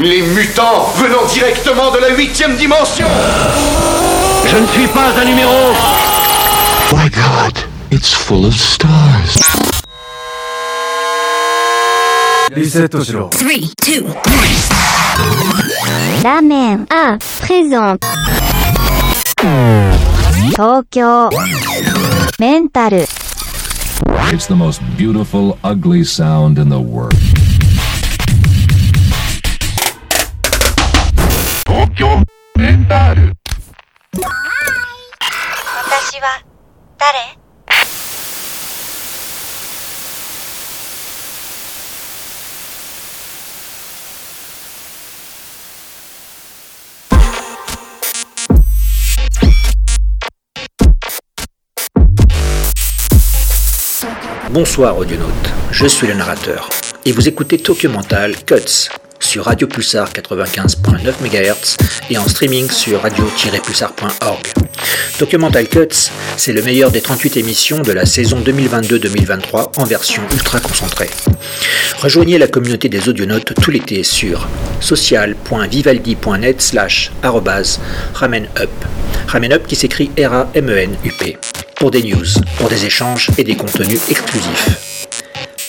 Les mutants venant directement de la huitième dimension Je ne suis pas un numéro My God, it's full of stars. リセットしろ Three, two, ラーメン、あ、プレゼント。東京、メンタル、 It's the most beautiful, ugly sound in the world. 私は、誰「 Bonsoir audionautes, je suis le narrateur et vous écoutez Tokyo Mental Cuts sur Radio Pulsar 95.9 MHz et en streaming sur radio-pulsar.org. Tokyo Mental Cuts, c'est le meilleur des 38 émissions de la saison 2022-2023 en version ultra concentrée. Rejoignez la communauté des audionautes tout l'été sur social.vivaldi.net slash ramenup. Ramenup qui s'écrit R-A-M-E-N-U-P. Pour des news, pour des échanges et des contenus exclusifs.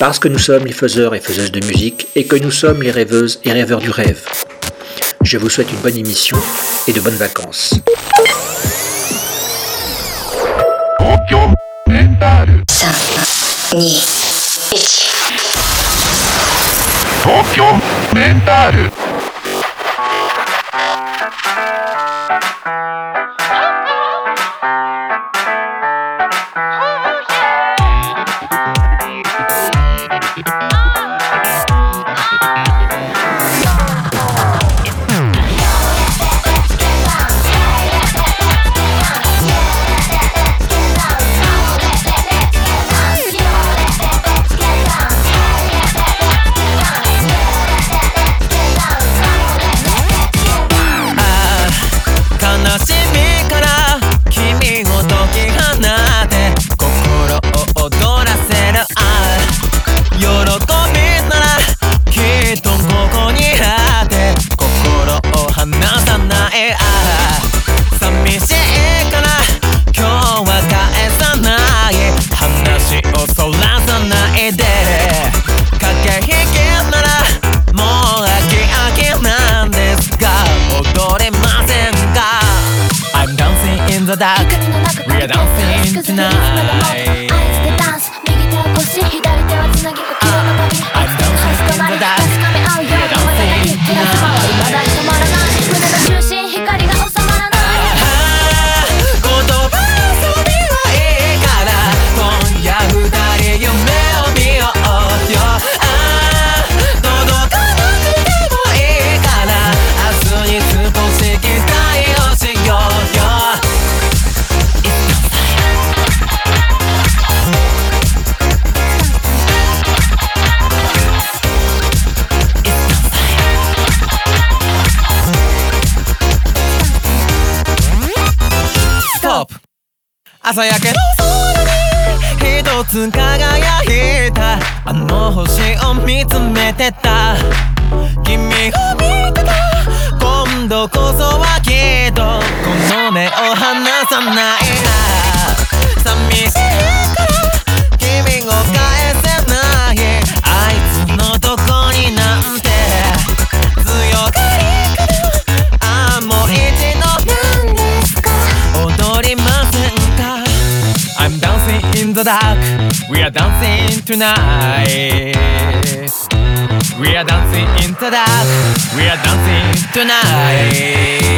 Parce que nous sommes les faiseurs et faiseuses de musique et que nous sommes les rêveuses et rêveurs du rêve. Je vous souhaite une bonne émission et de bonnes vacances. 輝いた。あの星を見つめてた。君を見てた。今度こそはきっと。この目を離さない寂しいから。君を返せない。あいつのどこになんて。強がりからああもう一度なんですか。踊りませんか。I'm dancing in the dark dancing tonight. We are dancing into that. We are dancing tonight.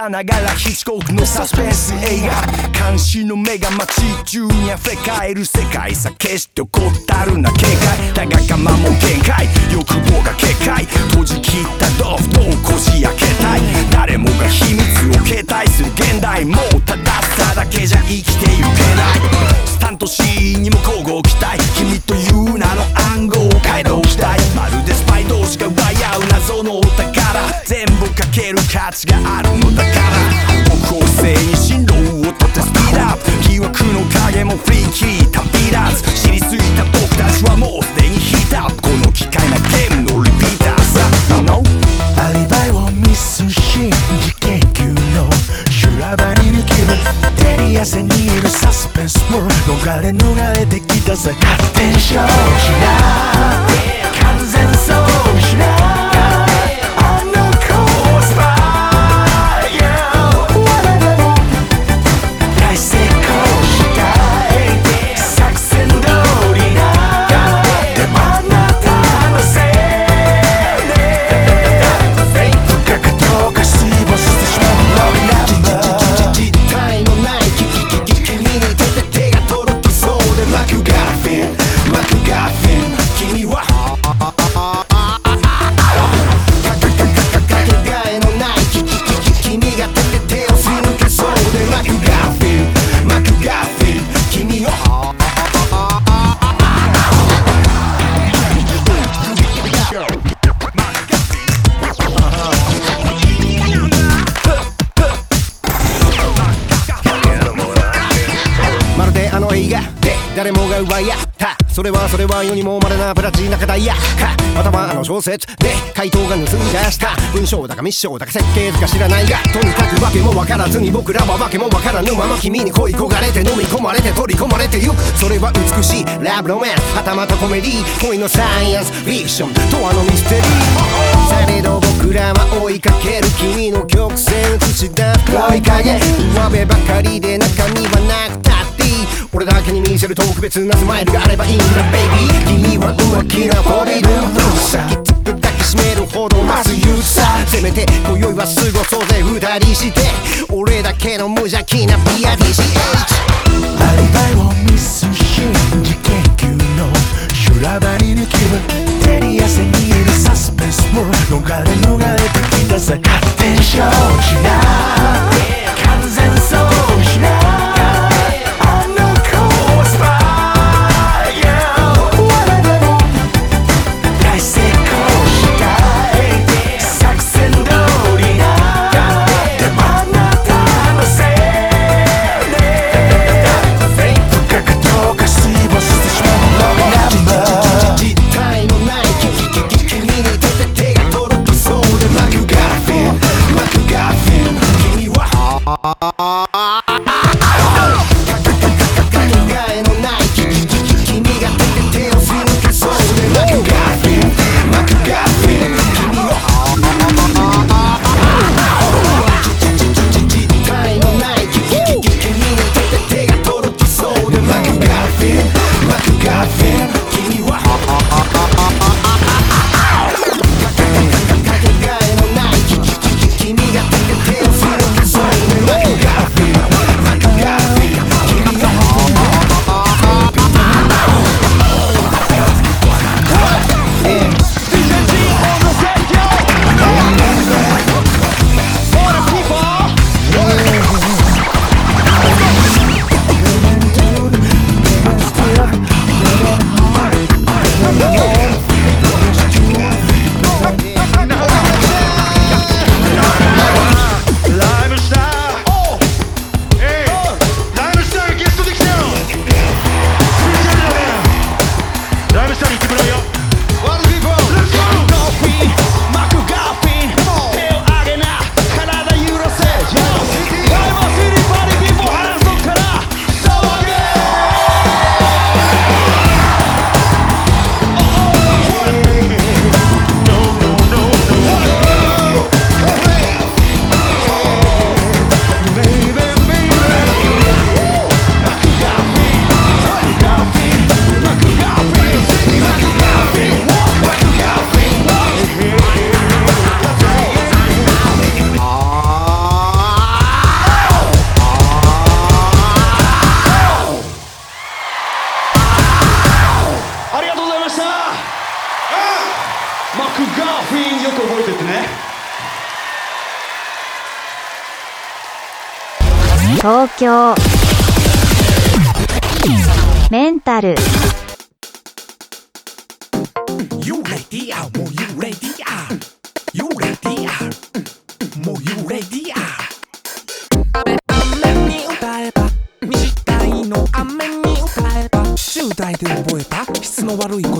さながらヒッチコークのサスペンス映画。監視の目が街中に溢れ返る世界さ決して怠るな警戒。だが我慢も限界。欲望が警戒。閉じ切ったドフトをこじ開けたい。誰もが秘密を携帯する現代もうたださだけじゃ生きてゆけない。スタントシーンにも交互期待。君という名の暗号を街道したい。まるでスパイ同士がける価値があるのだから。僕を背に進路をとってスピードアップ。疑惑の影もフリーキー。旅立つ。知りすぎた僕たちはもうすでにヒートアップこの機械なゲームのリピーター。さ No アリバイをミスし事件級の修羅場に抜ける。照り汗にいるサスペンスも逃れ逃れてきたぜ。勝手に勝負しな。それはそれは世にも稀なプラチナ課題や。かまたはあの小説で回答が盗み出した。文章だかミッションだか設計図か知らないが。とにかくわけもわからずに僕らはわけもわからぬまま君に恋焦がれて飲み込まれて取り込まれてゆく。それは美しいラブロマンス。はたまたコメディ恋のサイエンスフィクション。とあのミステリー。されど僕らは追いかける君の曲線映し出す。黒い影。上辺ばかりで中身はなくた俺だけに見せる特別なスマイルがあればいいんだベイビー君は浮気なフォリルーサーきつく抱きしめるほどまず言うさせめて今宵は過ごそうぜ二人して。俺だけの無邪気な PRDCH アリバイをミスし事件級の修羅場に抜ける照り汗にいるサスペンスも逃れ逃れてきたぜ勝手に勝負しな。完タル。悪い声か質の悪いこと。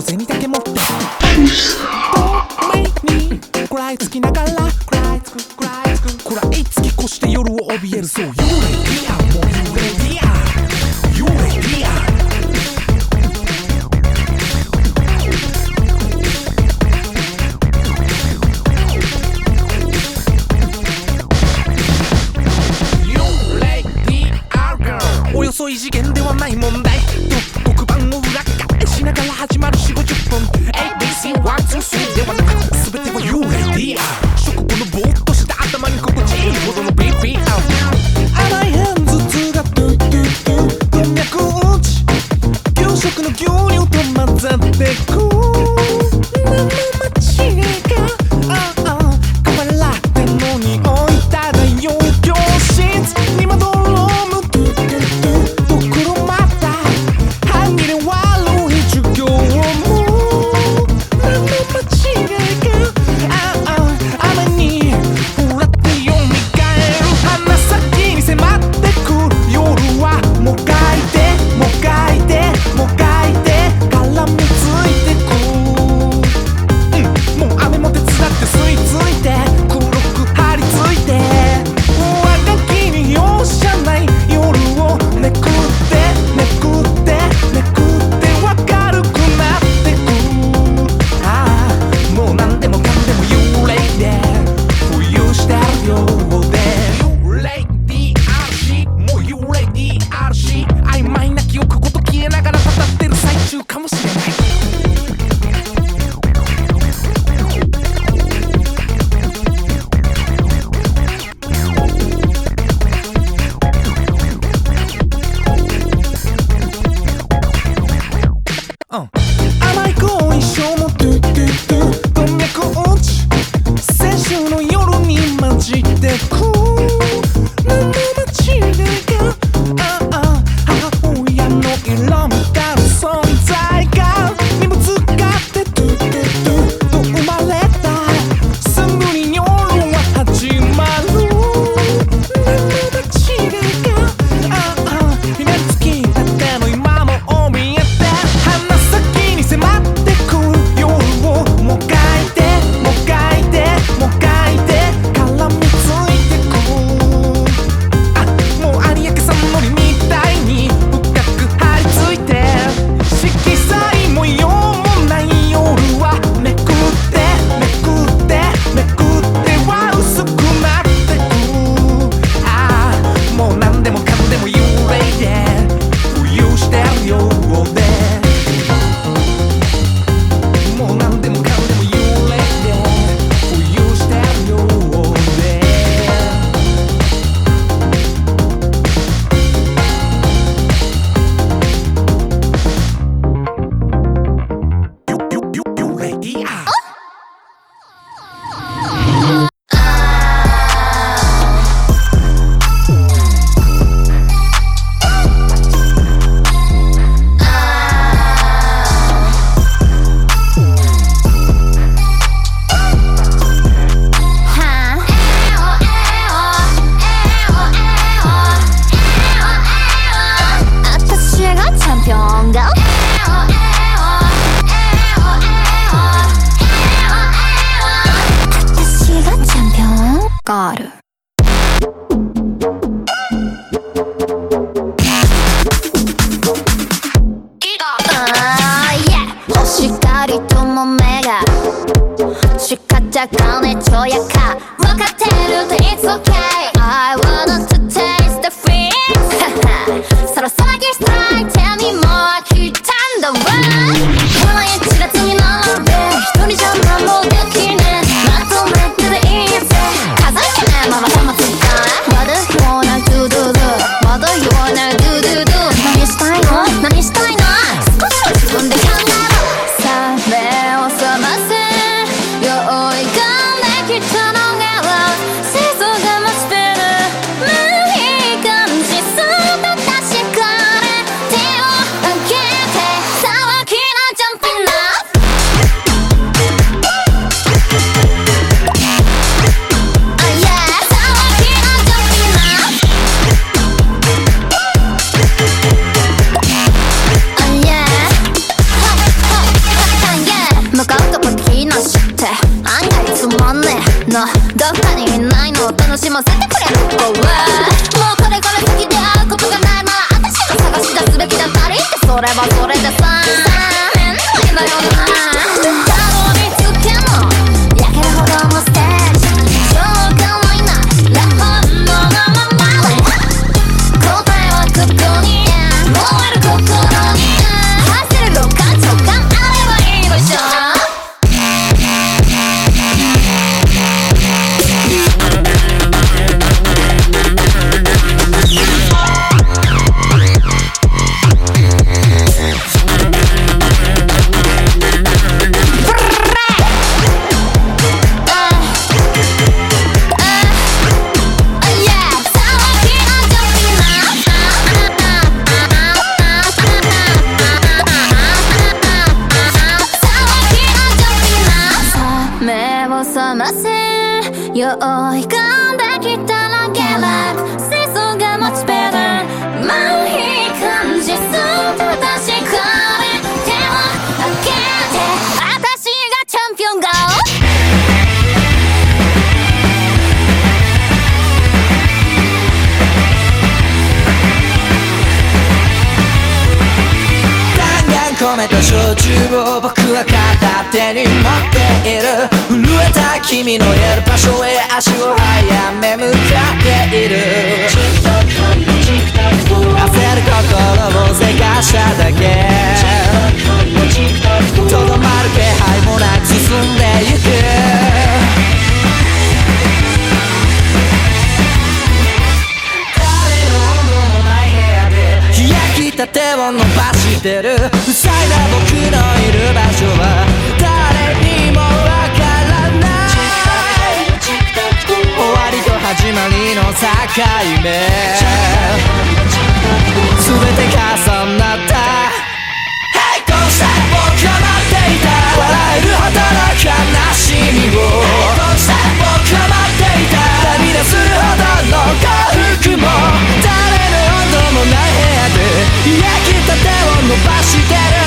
faço ideia.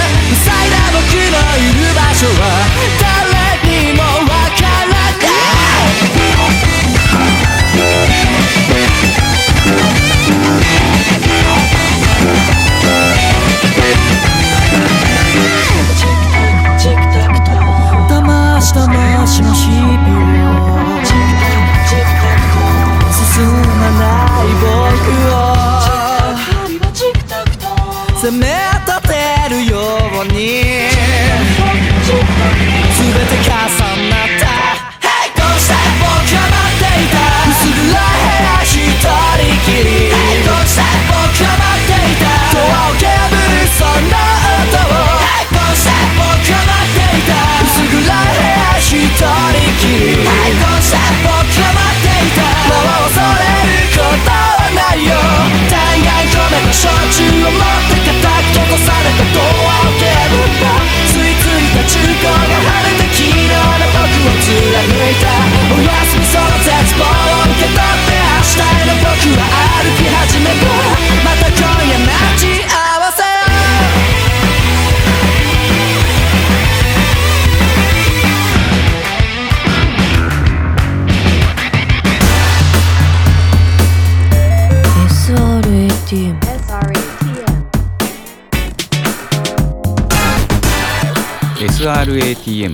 SRATM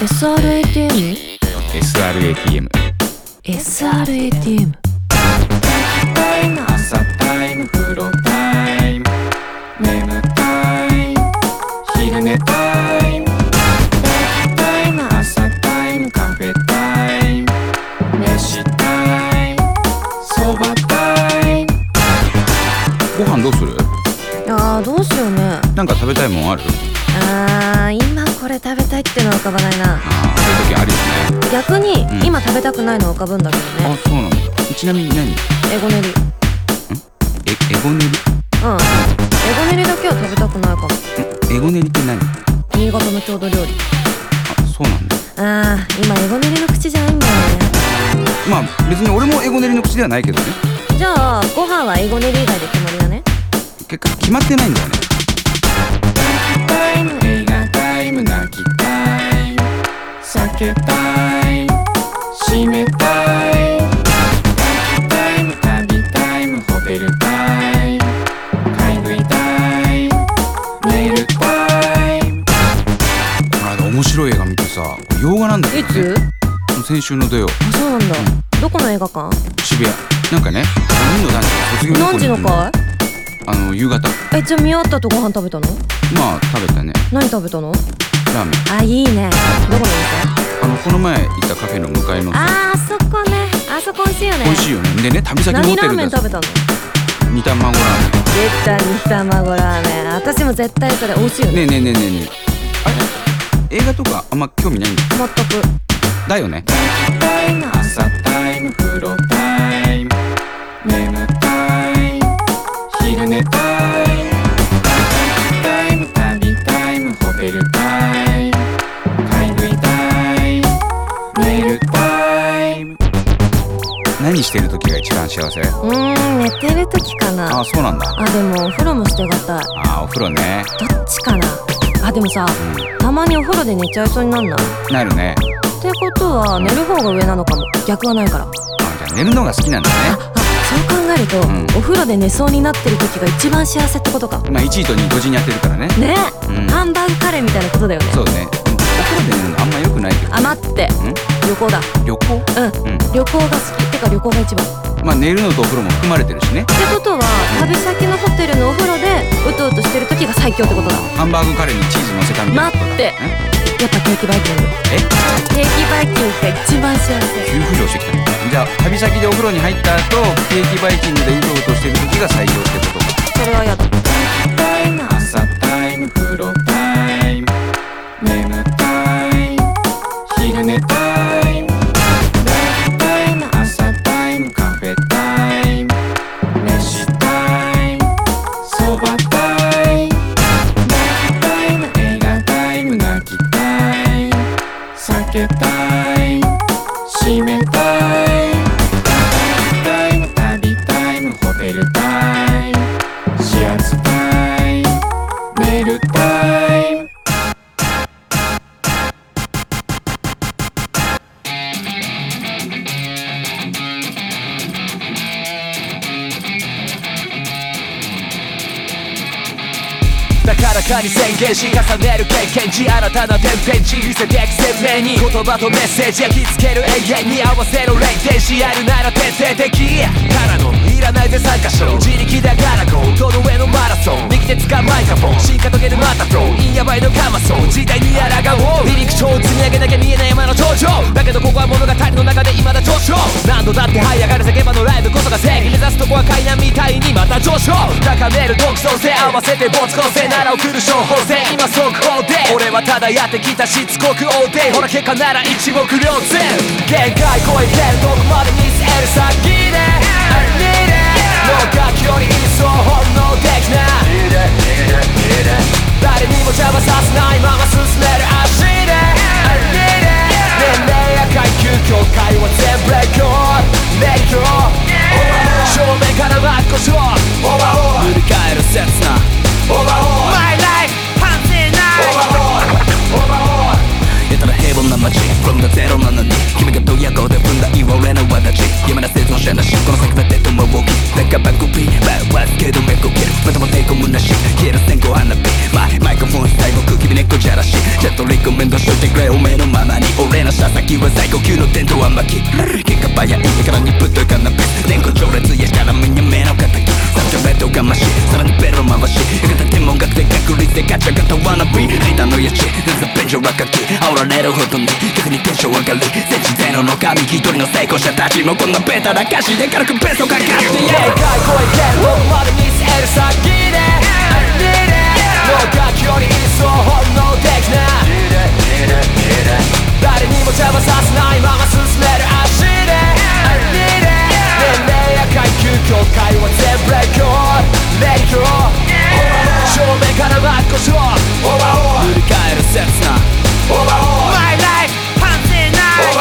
SRATM? SRATM SRATM ご飯どうする？ああどうしようね。なんか食べたいもんある？ああこれ食べたいっていうのは浮かばないな。そういう時あるよね。逆に、うん。今食べたくないの浮かぶんだけどね。あそうなんだちなみに何？えエゴネリ。うんエゴネエゴネリだけは食べたくないかも。リんエゴネリって何？新潟の郷土料理。あそうなんだ。あー今エゴネリの口じゃないんだよね。まあ別に俺もエゴネリの口ではないけどね。ねじゃあご飯はエゴネリ以外で決まりだね。結果決まってないんだよね。開けたい。閉めたい。行きたい。旅タイムホテルタイム買い食いたい。寝るタイムこの間面白い映画見てさ洋画なんだけ、ね、いつ？先週の土曜。あそうなんだ、うん、どこの映画館？渋谷。なんかね何人の何女卒業何時の。会、あの夕方。えじゃあ見わったとご飯食べたの？まあ食べたね。何食べたの？ラーメンあいいね。どこのあのこの前行ったカフェの向かいの店。あーあそこね。あそこ美味しいよね。美味しいよね。でね旅先のホ何ラーメン食べたの？煮卵ラー出た煮卵ラーメン。私も絶対それ美味しいよね。メンねえねえねえねえねえ。あれ？映画とかあんま興味ないんだ全く。だよね。朝タイム風呂タイム時が一番幸せ。うーん寝てる時かな。あそうなんだ。あでもお風呂もしてがた。いあお風呂ね。どっちかな。あでもさたまにお風呂で寝ちゃいそうになんない？なるね。ってことは寝る方が上なのかも。逆はないから。あじゃあ寝るのが好きなんだね。そう考えると、お風呂で寝そうになってる時が一番幸せってことか。まあ1位と2位同時にやってるからね。ね、うん。ハンバーグカレーみたいなことだよね。そうね。お風呂で寝るのあんま良くないけどあ待って。ん。旅行だ。旅行？うん、旅行が好き。てか旅行が一番。っまあ寝るのとお風呂も含まれてるしね。てことは旅先のホテルのお風呂でうとうとしてる時が最強ってことだ。ハンバーグカレーにチーズ乗せたみたいな待って。やっぱケーキバイキング。え？ケーキバイキングが一番幸せ。急浮上してきた。ねじゃあ旅先でお風呂に入った後ケーキバイキングでうとうとしてる時が最強ってこと。かそれはやだ。タイム朝タイム風呂タイム眠たい昼寝タイム葉とメッセージ焼き付ける永遠に合わせる霊天使やるなら徹底的フォン進化遂げるマタフロンインヤバいのカマソン。時代に抗おう。離陸長を積み上げなきゃ見えない山の頂上。だけどここは物語の中で未だ上昇。何度だって這い上がる叫ばのライブこそが正義目指すとこは階段みたいにまた上昇。高める独創性合わせて没個性なら送る処方箋。今速報で。俺はただやってきたしつこく大手ほら結果なら一目瞭然。限界超えてるどこまで見せる先で I need it もう楽器より一層本能的な誰にも邪魔させな。いまま進める足で I need it 年齢や階級境界は全部レコー。ドレイト正面から真っ向勝塗り替える刹那 My life 反省ないやたら平凡な街 From the 07に君がドヤ顔で踏んだ岩俺の私山田生存者なしこの先はデッ。ドマウォーキーだかバックピーバーワースけどめこける。またも抵抗むなし消える線香花火マイマイクフォン最後君猫じゃらしちゃんとリコメンドしといてくれおめえのままに俺の射先は最高級の伝統は巻き結果早いからにぶっといカナビス年功序列やしたらみんな目の敵サンチョレットがましさらにベロ回し片天文学で確率でガチャガタワナビリーダーのやち全然便所落書き煽られるほどに逆にテンション上がり戦地ゼロの神一人の成功者たちもこんなベタな歌詞で軽くベストかかって限界超えてるどこまで見せる先で I need it もう楽器より一層本能的な誰にも邪魔させないまま進め。階級境界は全部レコードレイト正面から真っ向勝塗り替える刹那 My life 反省ない。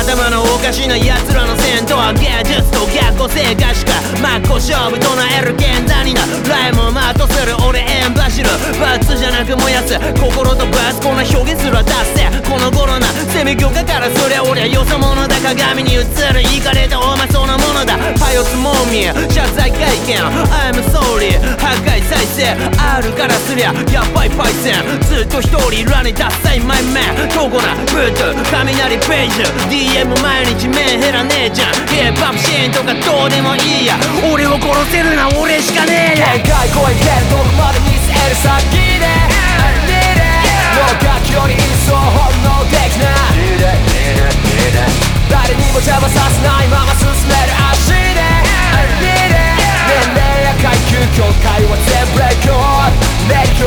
頭のおかしな奴らの戦闘は芸術と個性がしか真っ向勝負唱える現代になライムをマートする俺エンバシル。バツじゃなく燃やす心とバスこんな表現すら出せ。この頃なセミ業界からそりゃ俺はよそ者だ鏡に映るイかれたお前そのものだ。はよつもみ謝罪会見。I'm sorry 破壊再生あるからすりゃやばいパイセン。ずっと一人ラにダッサいマイメン。強固なブート。雷ページ。DM 毎日目減らねえじゃん。ヒップホップシーンとかどうでもいいや。俺を殺せるのは俺しかねえや。限界超えてどこまで見せる先で。もう楽器より一層本能的な。誰にも邪魔させないまま進める足で。年齢や階級境界は全部レコード。レコ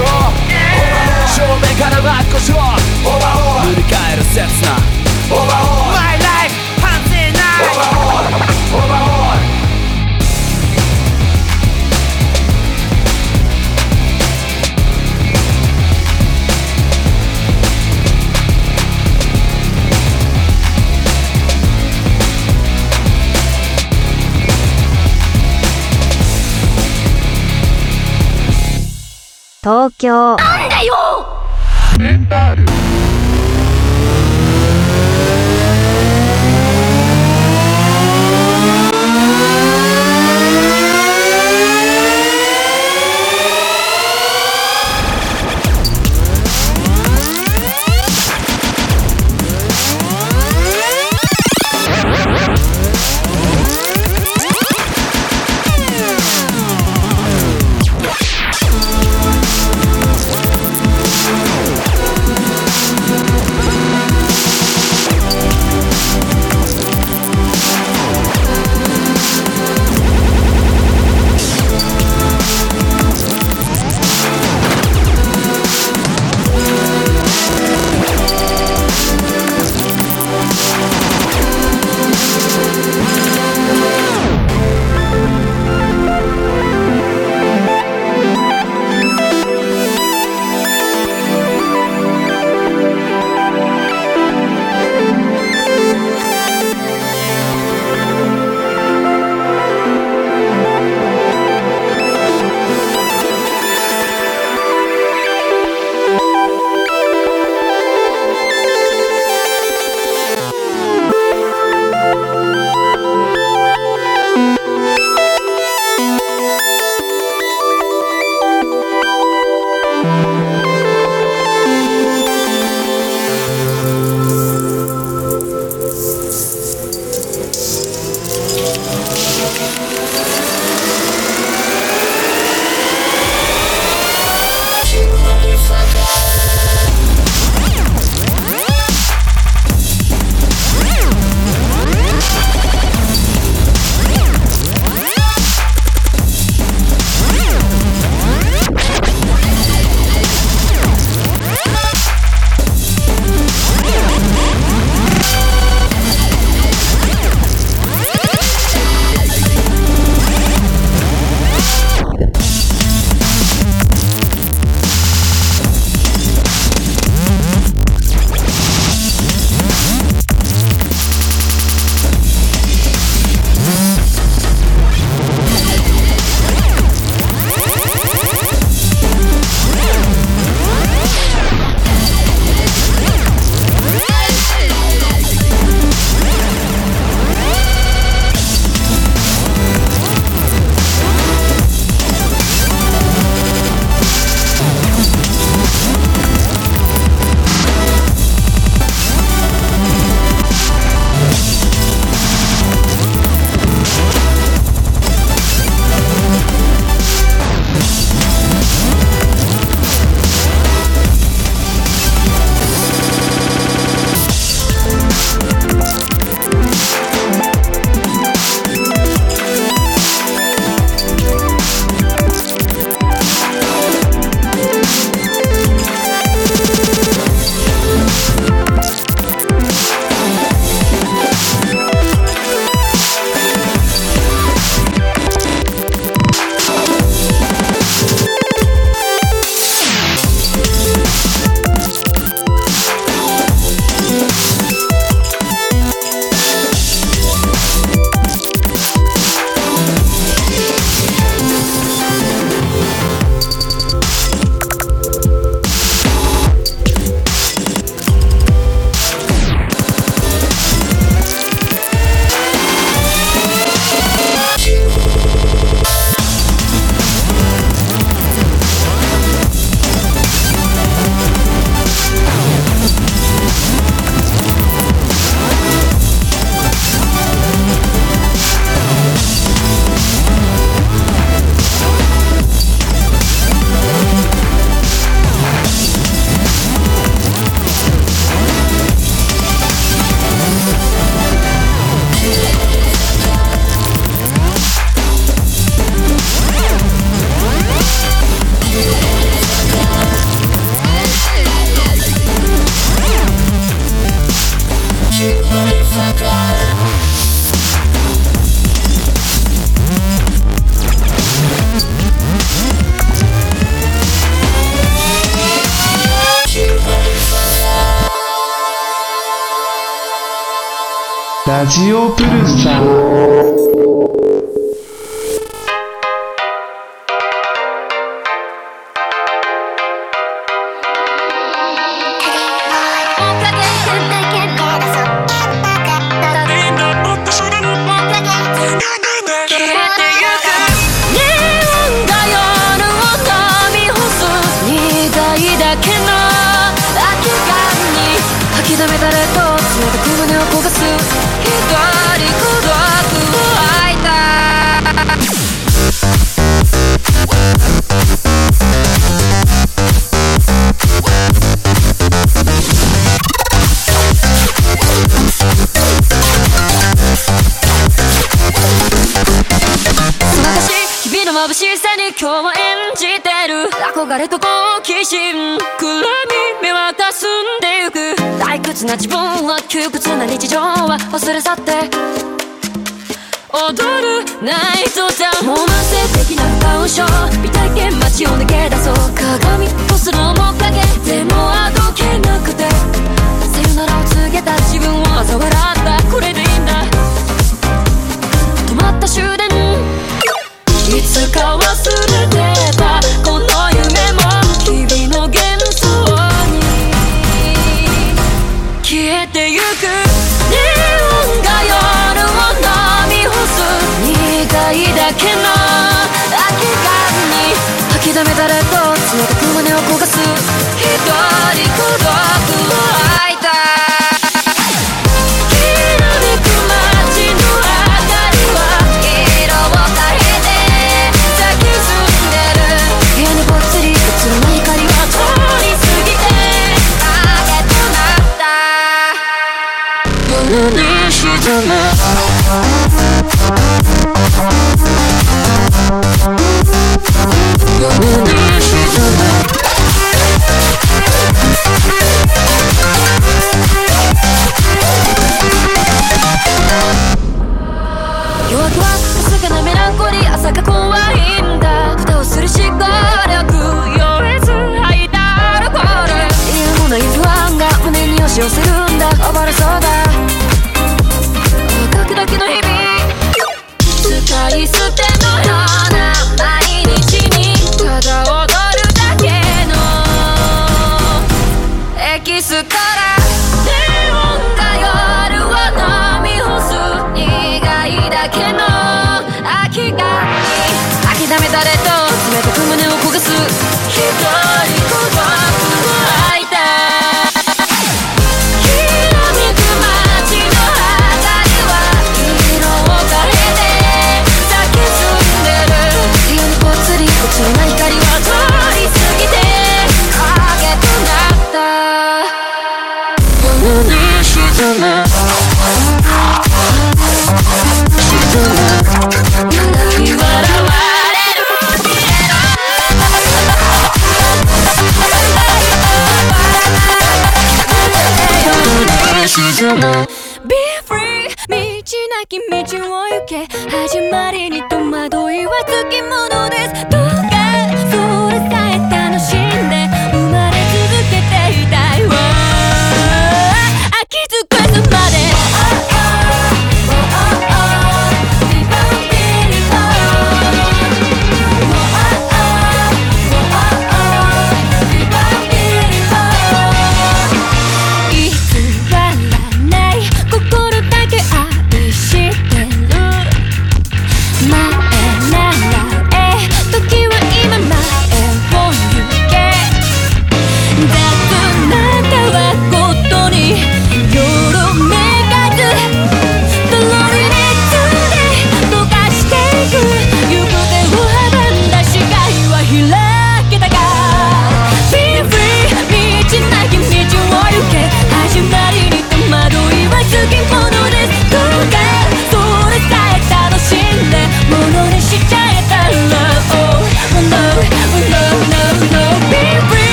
正面から真っ向勝負塗り替える刹那。My life 反省ない東京。なんだよ！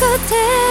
くて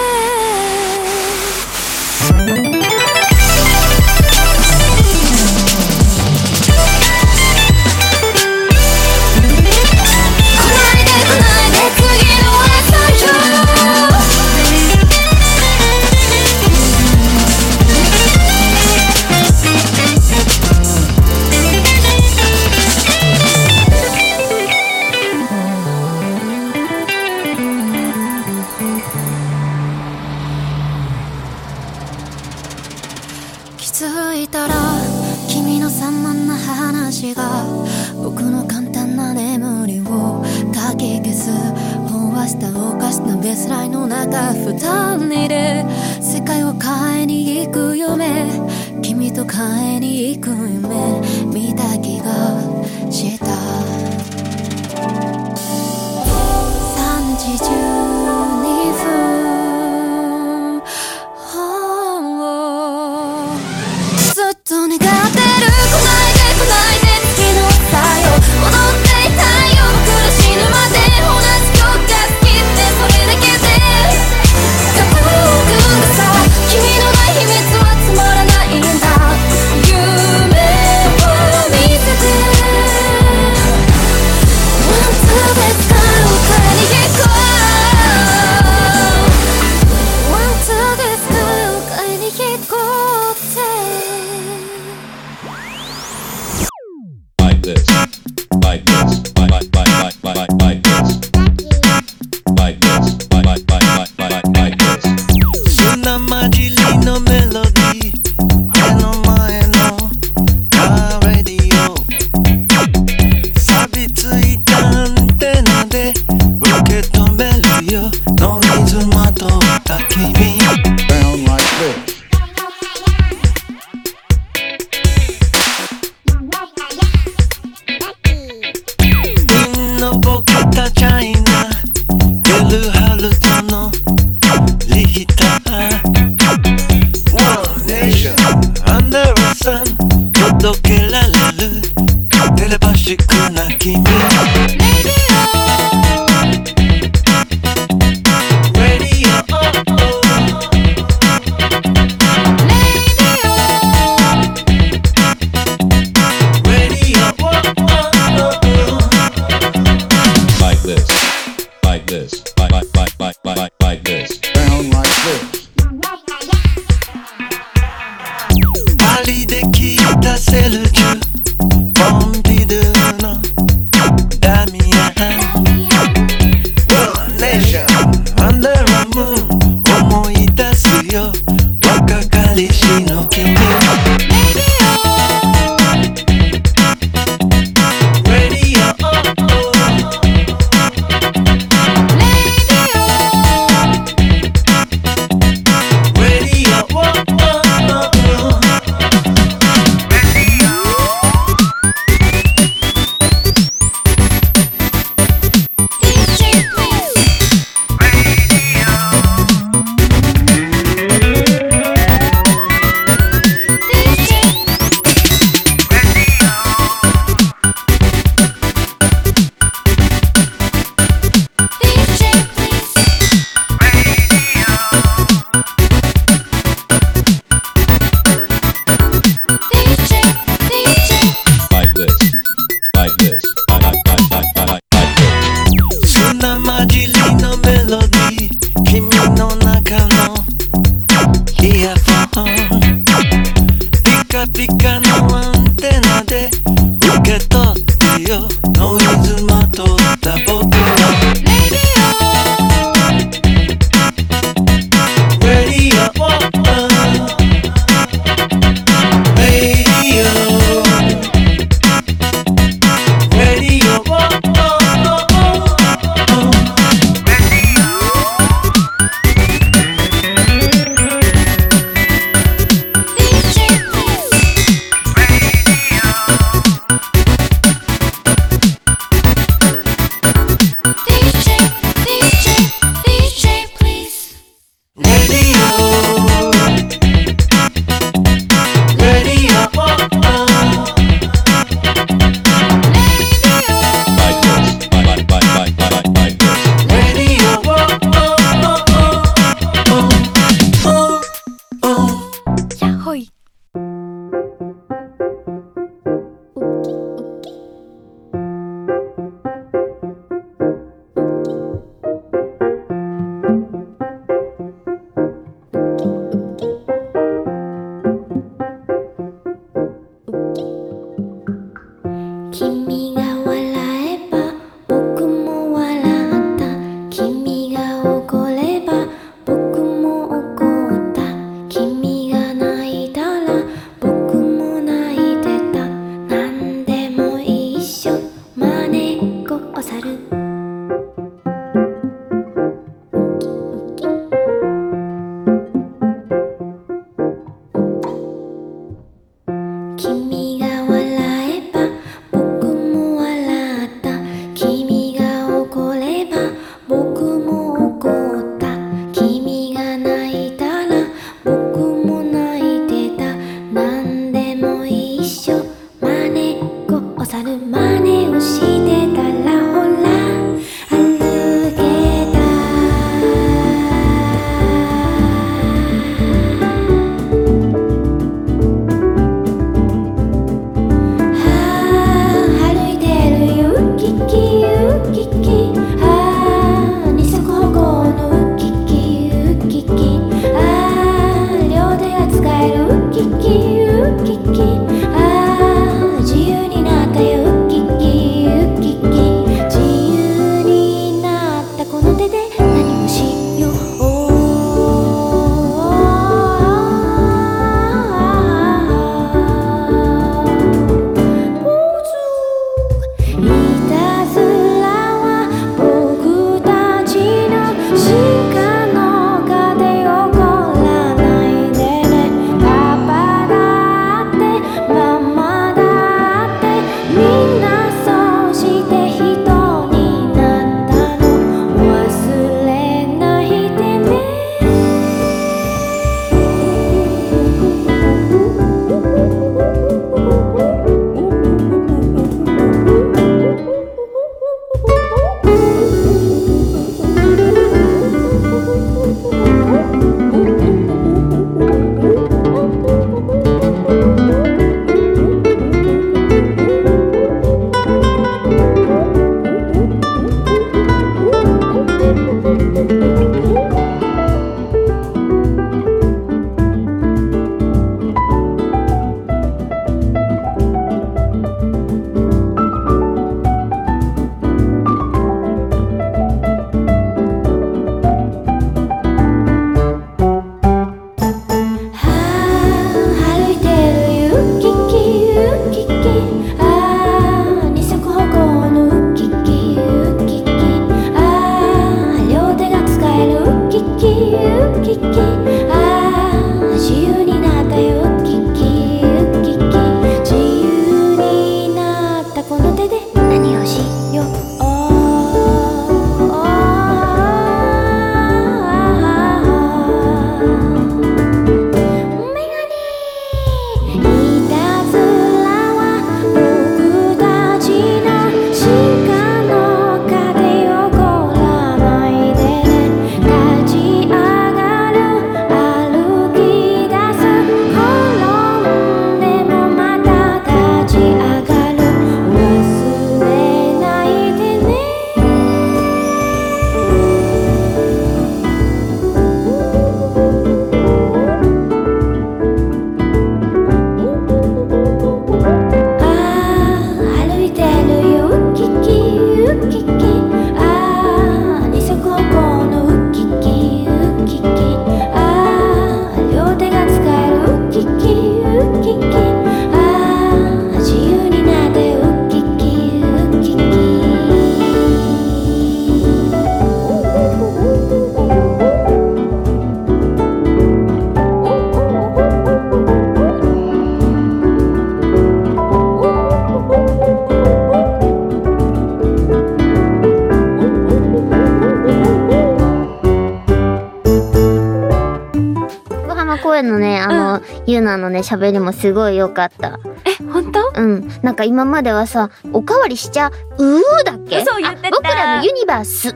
のね、喋りもすごい良かった。え、本当？うん。なんか今まではさ、おかわりしちゃうーだっけ？そう言って僕らのユニバースうー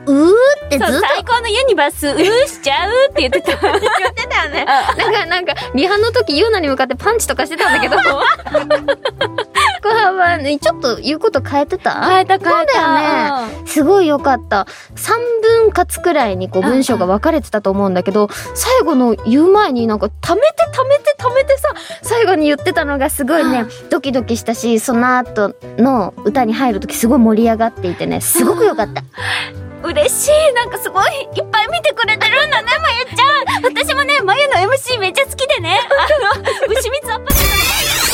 ってずっと最高のユニバース、うーしちゃうって言ってた。言ってたよね。なんか、なんか、リハの時、ユーナに向かってパンチとかしてたんだけど。小幅にちょっと言うこと変えてた？変えた変えたね。すごい良かった。三分割くらいにこう文章が分かれてたと思うんだけど、最後の言う前になんか溜めて溜めて溜めてさ、最後に言ってたのがすごいね、ドキドキしたし、その後の歌に入る時すごい盛り上がっていてね、すごく良かった。嬉しい。なんかすごいいっぱい見てくれてるんだね、まゆちゃん。私もね、まゆの MC めっちゃ好きでね。あの、牛蜜アップデートの